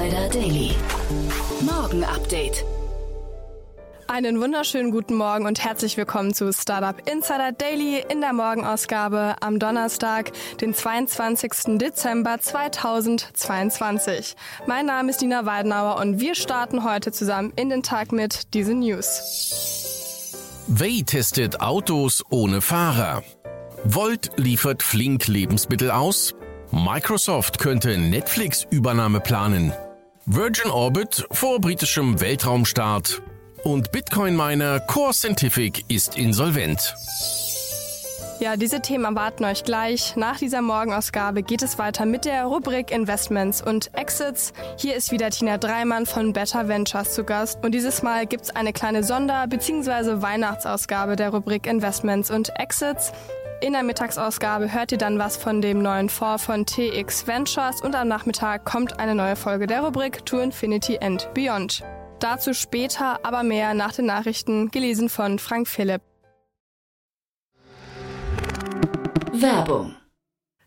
Insider Daily. Morgen Update. Einen wunderschönen guten Morgen und herzlich willkommen zu Startup Insider Daily in der Morgenausgabe am Donnerstag, den 22. Dezember 2022. Mein Name ist Dina Weidenauer und wir starten heute zusammen in den Tag mit diesen News. Way testet Autos ohne Fahrer. Volt liefert flink Lebensmittel aus. Microsoft könnte Netflix-Übernahme planen. Virgin Orbit vor britischem Weltraumstart. Und Bitcoin-Miner Core Scientific ist insolvent. Ja, diese Themen erwarten euch gleich. Nach dieser Morgenausgabe geht es weiter mit der Rubrik Investments und Exits. Hier ist wieder Tina Dreimann von Better Ventures zu Gast. Und dieses Mal gibt's eine kleine Sonder- bzw. Weihnachtsausgabe der Rubrik Investments und Exits. In der Mittagsausgabe hört ihr dann was von dem neuen Fonds von TX Ventures und am Nachmittag kommt eine neue Folge der Rubrik To Infinity and Beyond. Dazu später, aber mehr nach den Nachrichten, gelesen von Frank Philipp. Werbung.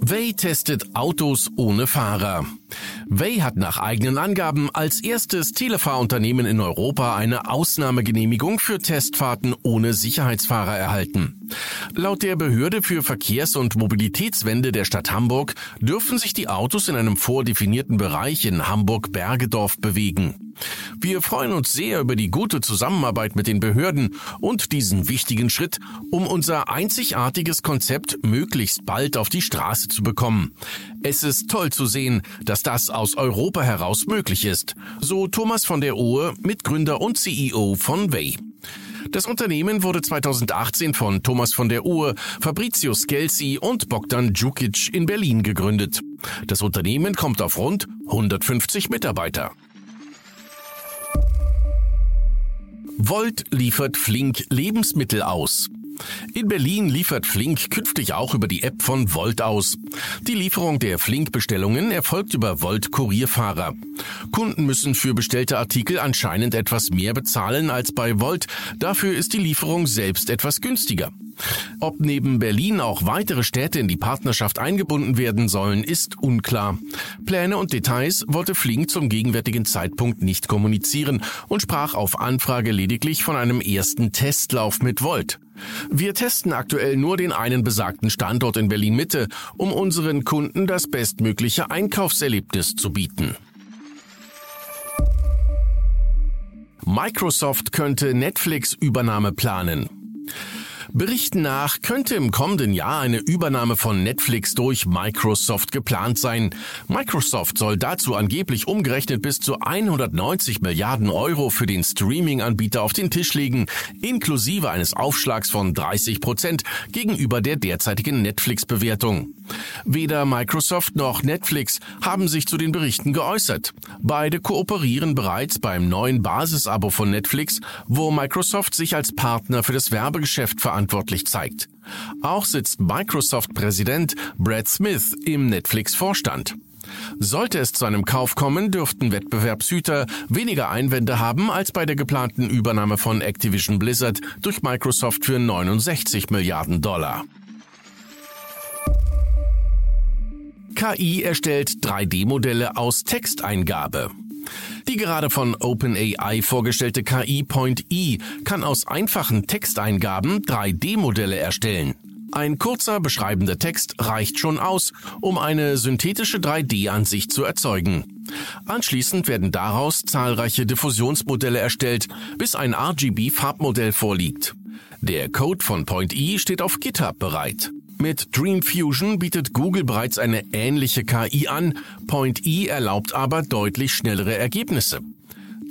Way testet Autos ohne Fahrer. Way hat nach eigenen Angaben als erstes Telefahrunternehmen in Europa eine Ausnahmegenehmigung für Testfahrten ohne Sicherheitsfahrer erhalten. Laut der Behörde für Verkehrs- und Mobilitätswende der Stadt Hamburg dürfen sich die Autos in einem vordefinierten Bereich in Hamburg-Bergedorf bewegen. Wir freuen uns sehr über die gute Zusammenarbeit mit den Behörden und diesen wichtigen Schritt, um unser einzigartiges Konzept möglichst bald auf die Straße zu bekommen. Es ist toll zu sehen, dass das aus Europa heraus möglich ist, so Thomas von der Ohe, Mitgründer und CEO von Way. Das Unternehmen wurde 2018 von Thomas von der Uhr, Fabrizio Scelsi und Bogdan Djukic in Berlin gegründet. Das Unternehmen kommt auf rund 150 Mitarbeiter. Volt liefert flink Lebensmittel aus. In Berlin liefert Flink künftig auch über die App von Volt aus. Die Lieferung der Flink-Bestellungen erfolgt über Volt-Kurierfahrer. Kunden müssen für bestellte Artikel anscheinend etwas mehr bezahlen als bei Volt. Dafür ist die Lieferung selbst etwas günstiger. Ob neben Berlin auch weitere Städte in die Partnerschaft eingebunden werden sollen, ist unklar. Pläne und Details wollte Flink zum gegenwärtigen Zeitpunkt nicht kommunizieren und sprach auf Anfrage lediglich von einem ersten Testlauf mit Volt. Wir testen aktuell nur den einen besagten Standort in Berlin Mitte, um unseren Kunden das bestmögliche Einkaufserlebnis zu bieten. Microsoft könnte Netflix-Übernahme planen. Berichten nach könnte im kommenden Jahr eine Übernahme von Netflix durch Microsoft geplant sein. Microsoft soll dazu angeblich umgerechnet bis zu 190 Milliarden Euro für den Streaming-Anbieter auf den Tisch legen, inklusive eines Aufschlags von 30 Prozent gegenüber der derzeitigen Netflix-Bewertung. Weder Microsoft noch Netflix haben sich zu den Berichten geäußert. Beide kooperieren bereits beim neuen Basisabo von Netflix, wo Microsoft sich als Partner für das Werbegeschäft verantwortlich zeigt. Auch sitzt Microsoft-Präsident Brad Smith im Netflix-Vorstand. Sollte es zu einem Kauf kommen, dürften Wettbewerbshüter weniger Einwände haben als bei der geplanten Übernahme von Activision Blizzard durch Microsoft für 69 Milliarden Dollar. KI erstellt 3D-Modelle aus Texteingabe. Die gerade von OpenAI vorgestellte KI Point E kann aus einfachen Texteingaben 3D-Modelle erstellen. Ein kurzer beschreibender Text reicht schon aus, um eine synthetische 3D-Ansicht zu erzeugen. Anschließend werden daraus zahlreiche Diffusionsmodelle erstellt, bis ein RGB-Farbmodell vorliegt. Der Code von Point E steht auf GitHub bereit. Mit Dream Fusion bietet Google bereits eine ähnliche KI an, Point E erlaubt aber deutlich schnellere Ergebnisse.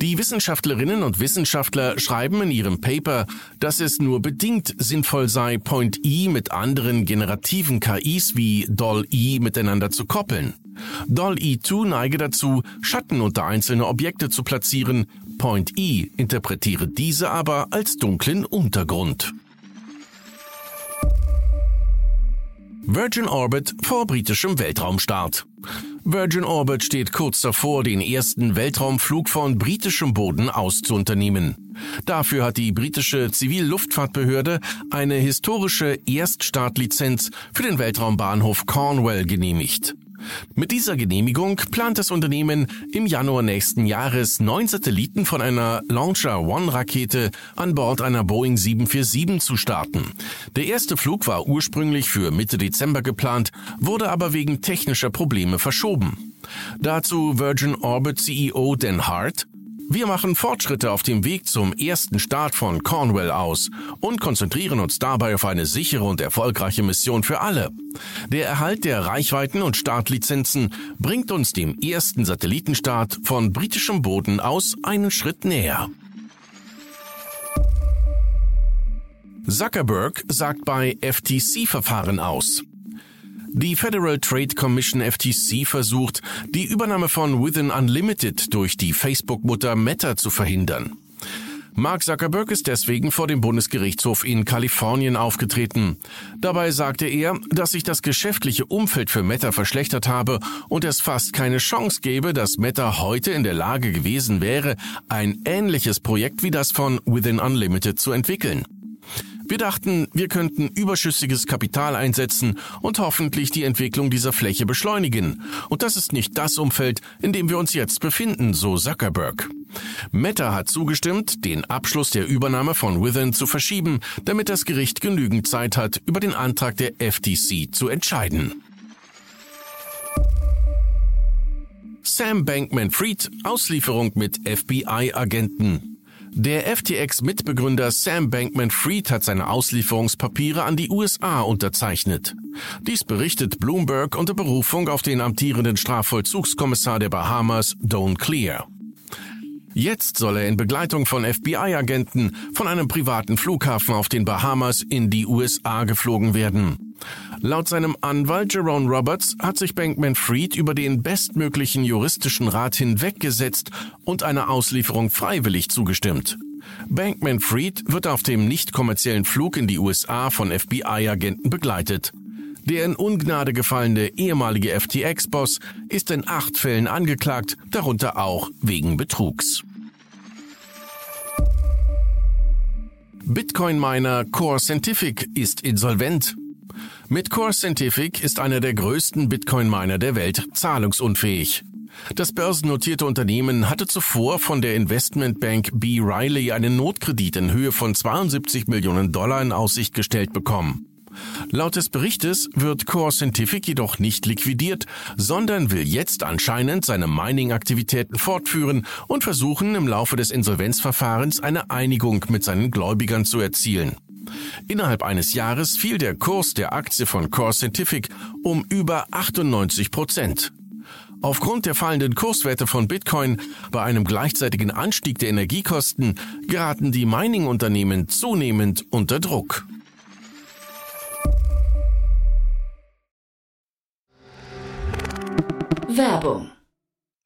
Die Wissenschaftlerinnen und Wissenschaftler schreiben in ihrem Paper, dass es nur bedingt sinnvoll sei, Point E mit anderen generativen KIs wie Doll-E miteinander zu koppeln. Doll-E2 neige dazu, Schatten unter einzelne Objekte zu platzieren, Point E interpretiere diese aber als dunklen Untergrund. Virgin Orbit vor britischem Weltraumstart. Virgin Orbit steht kurz davor, den ersten Weltraumflug von britischem Boden aus zu unternehmen. Dafür hat die britische Zivilluftfahrtbehörde eine historische Erststartlizenz für den Weltraumbahnhof Cornwall genehmigt. Mit dieser Genehmigung plant das Unternehmen im Januar nächsten Jahres neun Satelliten von einer Launcher One Rakete an Bord einer Boeing 747 zu starten. Der erste Flug war ursprünglich für Mitte Dezember geplant, wurde aber wegen technischer Probleme verschoben. Dazu Virgin Orbit CEO Dan Hart, wir machen Fortschritte auf dem Weg zum ersten Start von Cornwall aus und konzentrieren uns dabei auf eine sichere und erfolgreiche Mission für alle. Der Erhalt der Reichweiten und Startlizenzen bringt uns dem ersten Satellitenstart von britischem Boden aus einen Schritt näher. Zuckerberg sagt bei FTC-Verfahren aus. Die Federal Trade Commission FTC versucht, die Übernahme von Within Unlimited durch die Facebook-Mutter Meta zu verhindern. Mark Zuckerberg ist deswegen vor dem Bundesgerichtshof in Kalifornien aufgetreten. Dabei sagte er, dass sich das geschäftliche Umfeld für Meta verschlechtert habe und es fast keine Chance gäbe, dass Meta heute in der Lage gewesen wäre, ein ähnliches Projekt wie das von Within Unlimited zu entwickeln. Wir dachten, wir könnten überschüssiges Kapital einsetzen und hoffentlich die Entwicklung dieser Fläche beschleunigen. Und das ist nicht das Umfeld, in dem wir uns jetzt befinden, so Zuckerberg. Meta hat zugestimmt, den Abschluss der Übernahme von Within zu verschieben, damit das Gericht genügend Zeit hat, über den Antrag der FTC zu entscheiden. Sam Bankman-Fried, Auslieferung mit FBI-Agenten. Der FTX-Mitbegründer Sam Bankman-Fried hat seine Auslieferungspapiere an die USA unterzeichnet. Dies berichtet Bloomberg unter Berufung auf den amtierenden Strafvollzugskommissar der Bahamas, Don Clear. Jetzt soll er in Begleitung von FBI-Agenten von einem privaten Flughafen auf den Bahamas in die USA geflogen werden. Laut seinem Anwalt Jerome Roberts hat sich Bankman-Fried über den bestmöglichen juristischen Rat hinweggesetzt und einer Auslieferung freiwillig zugestimmt. Bankman-Fried wird auf dem nicht kommerziellen Flug in die USA von FBI-Agenten begleitet. Der in Ungnade gefallene ehemalige FTX-Boss ist in acht Fällen angeklagt, darunter auch wegen Betrugs. Bitcoin-Miner Core Scientific ist insolvent. Mit Core Scientific ist einer der größten Bitcoin-Miner der Welt zahlungsunfähig. Das börsennotierte Unternehmen hatte zuvor von der Investmentbank B. Riley einen Notkredit in Höhe von 72 Millionen Dollar in Aussicht gestellt bekommen. Laut des Berichtes wird Core Scientific jedoch nicht liquidiert, sondern will jetzt anscheinend seine Mining-Aktivitäten fortführen und versuchen, im Laufe des Insolvenzverfahrens eine Einigung mit seinen Gläubigern zu erzielen. Innerhalb eines Jahres fiel der Kurs der Aktie von Core Scientific um über 98 Prozent. Aufgrund der fallenden Kurswerte von Bitcoin bei einem gleichzeitigen Anstieg der Energiekosten geraten die Mining-Unternehmen zunehmend unter Druck. Werbung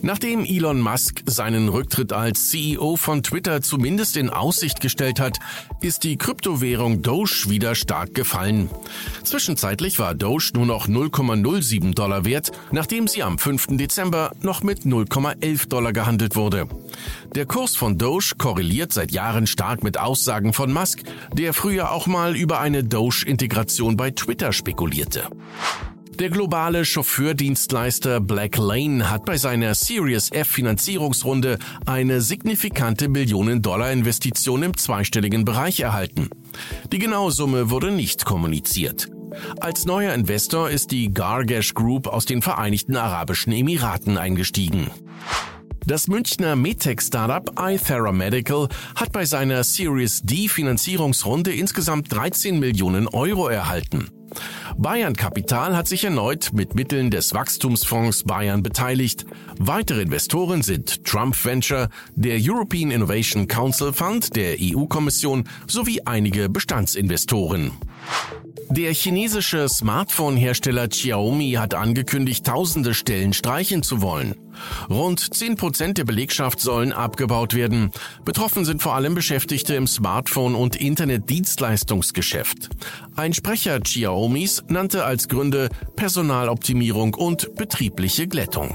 Nachdem Elon Musk seinen Rücktritt als CEO von Twitter zumindest in Aussicht gestellt hat, ist die Kryptowährung Doge wieder stark gefallen. Zwischenzeitlich war Doge nur noch 0,07 Dollar wert, nachdem sie am 5. Dezember noch mit 0,11 Dollar gehandelt wurde. Der Kurs von Doge korreliert seit Jahren stark mit Aussagen von Musk, der früher auch mal über eine Doge-Integration bei Twitter spekulierte. Der globale Chauffeurdienstleister Black Lane hat bei seiner Series F Finanzierungsrunde eine signifikante Millionen-Dollar-Investition im zweistelligen Bereich erhalten. Die genaue Summe wurde nicht kommuniziert. Als neuer Investor ist die Gargash Group aus den Vereinigten Arabischen Emiraten eingestiegen. Das Münchner Medtech-Startup iThera Medical hat bei seiner Series D Finanzierungsrunde insgesamt 13 Millionen Euro erhalten. Bayern Kapital hat sich erneut mit Mitteln des Wachstumsfonds Bayern beteiligt. Weitere Investoren sind Trump Venture, der European Innovation Council Fund der EU-Kommission sowie einige Bestandsinvestoren. Der chinesische Smartphone-Hersteller Xiaomi hat angekündigt, tausende Stellen streichen zu wollen. Rund 10 Prozent der Belegschaft sollen abgebaut werden. Betroffen sind vor allem Beschäftigte im Smartphone- und Internetdienstleistungsgeschäft. Ein Sprecher Xiaomis nannte als Gründe Personaloptimierung und betriebliche Glättung.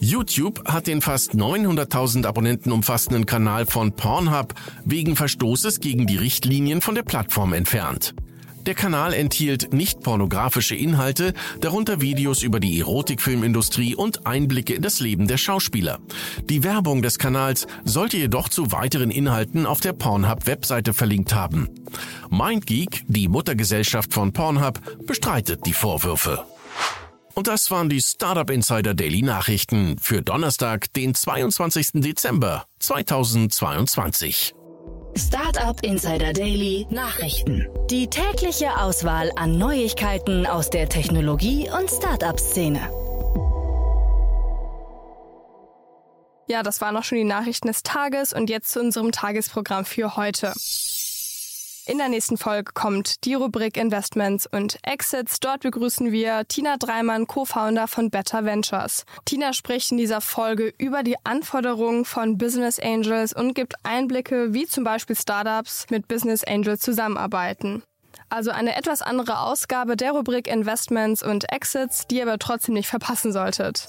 YouTube hat den fast 900.000 Abonnenten umfassenden Kanal von Pornhub wegen Verstoßes gegen die Richtlinien von der Plattform entfernt. Der Kanal enthielt nicht pornografische Inhalte, darunter Videos über die Erotikfilmindustrie und Einblicke in das Leben der Schauspieler. Die Werbung des Kanals sollte jedoch zu weiteren Inhalten auf der Pornhub-Webseite verlinkt haben. MindGeek, die Muttergesellschaft von Pornhub, bestreitet die Vorwürfe. Und das waren die Startup Insider Daily Nachrichten für Donnerstag, den 22. Dezember 2022. Startup Insider Daily Nachrichten. Die tägliche Auswahl an Neuigkeiten aus der Technologie- und Startup-Szene. Ja, das waren auch schon die Nachrichten des Tages und jetzt zu unserem Tagesprogramm für heute. In der nächsten Folge kommt die Rubrik Investments und Exits. Dort begrüßen wir Tina Dreimann, Co-Founder von Better Ventures. Tina spricht in dieser Folge über die Anforderungen von Business Angels und gibt Einblicke, wie zum Beispiel Startups mit Business Angels zusammenarbeiten. Also eine etwas andere Ausgabe der Rubrik Investments und Exits, die ihr aber trotzdem nicht verpassen solltet.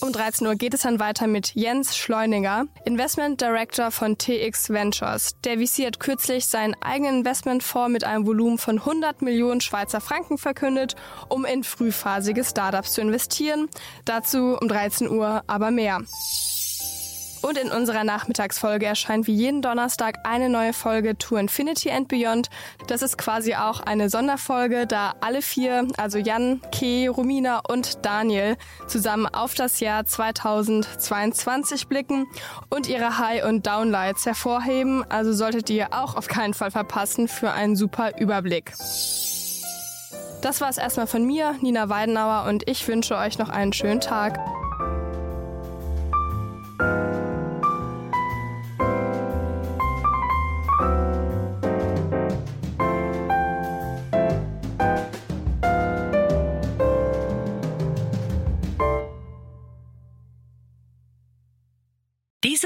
Um 13 Uhr geht es dann weiter mit Jens Schleuniger, Investment Director von TX Ventures. Der VC hat kürzlich seinen eigenen Investmentfonds mit einem Volumen von 100 Millionen Schweizer Franken verkündet, um in frühphasige Startups zu investieren. Dazu um 13 Uhr aber mehr. Und in unserer Nachmittagsfolge erscheint wie jeden Donnerstag eine neue Folge To Infinity and Beyond. Das ist quasi auch eine Sonderfolge, da alle vier, also Jan, Kay, Romina und Daniel, zusammen auf das Jahr 2022 blicken und ihre High- und Downlights hervorheben. Also solltet ihr auch auf keinen Fall verpassen für einen super Überblick. Das war es erstmal von mir, Nina Weidenauer, und ich wünsche euch noch einen schönen Tag.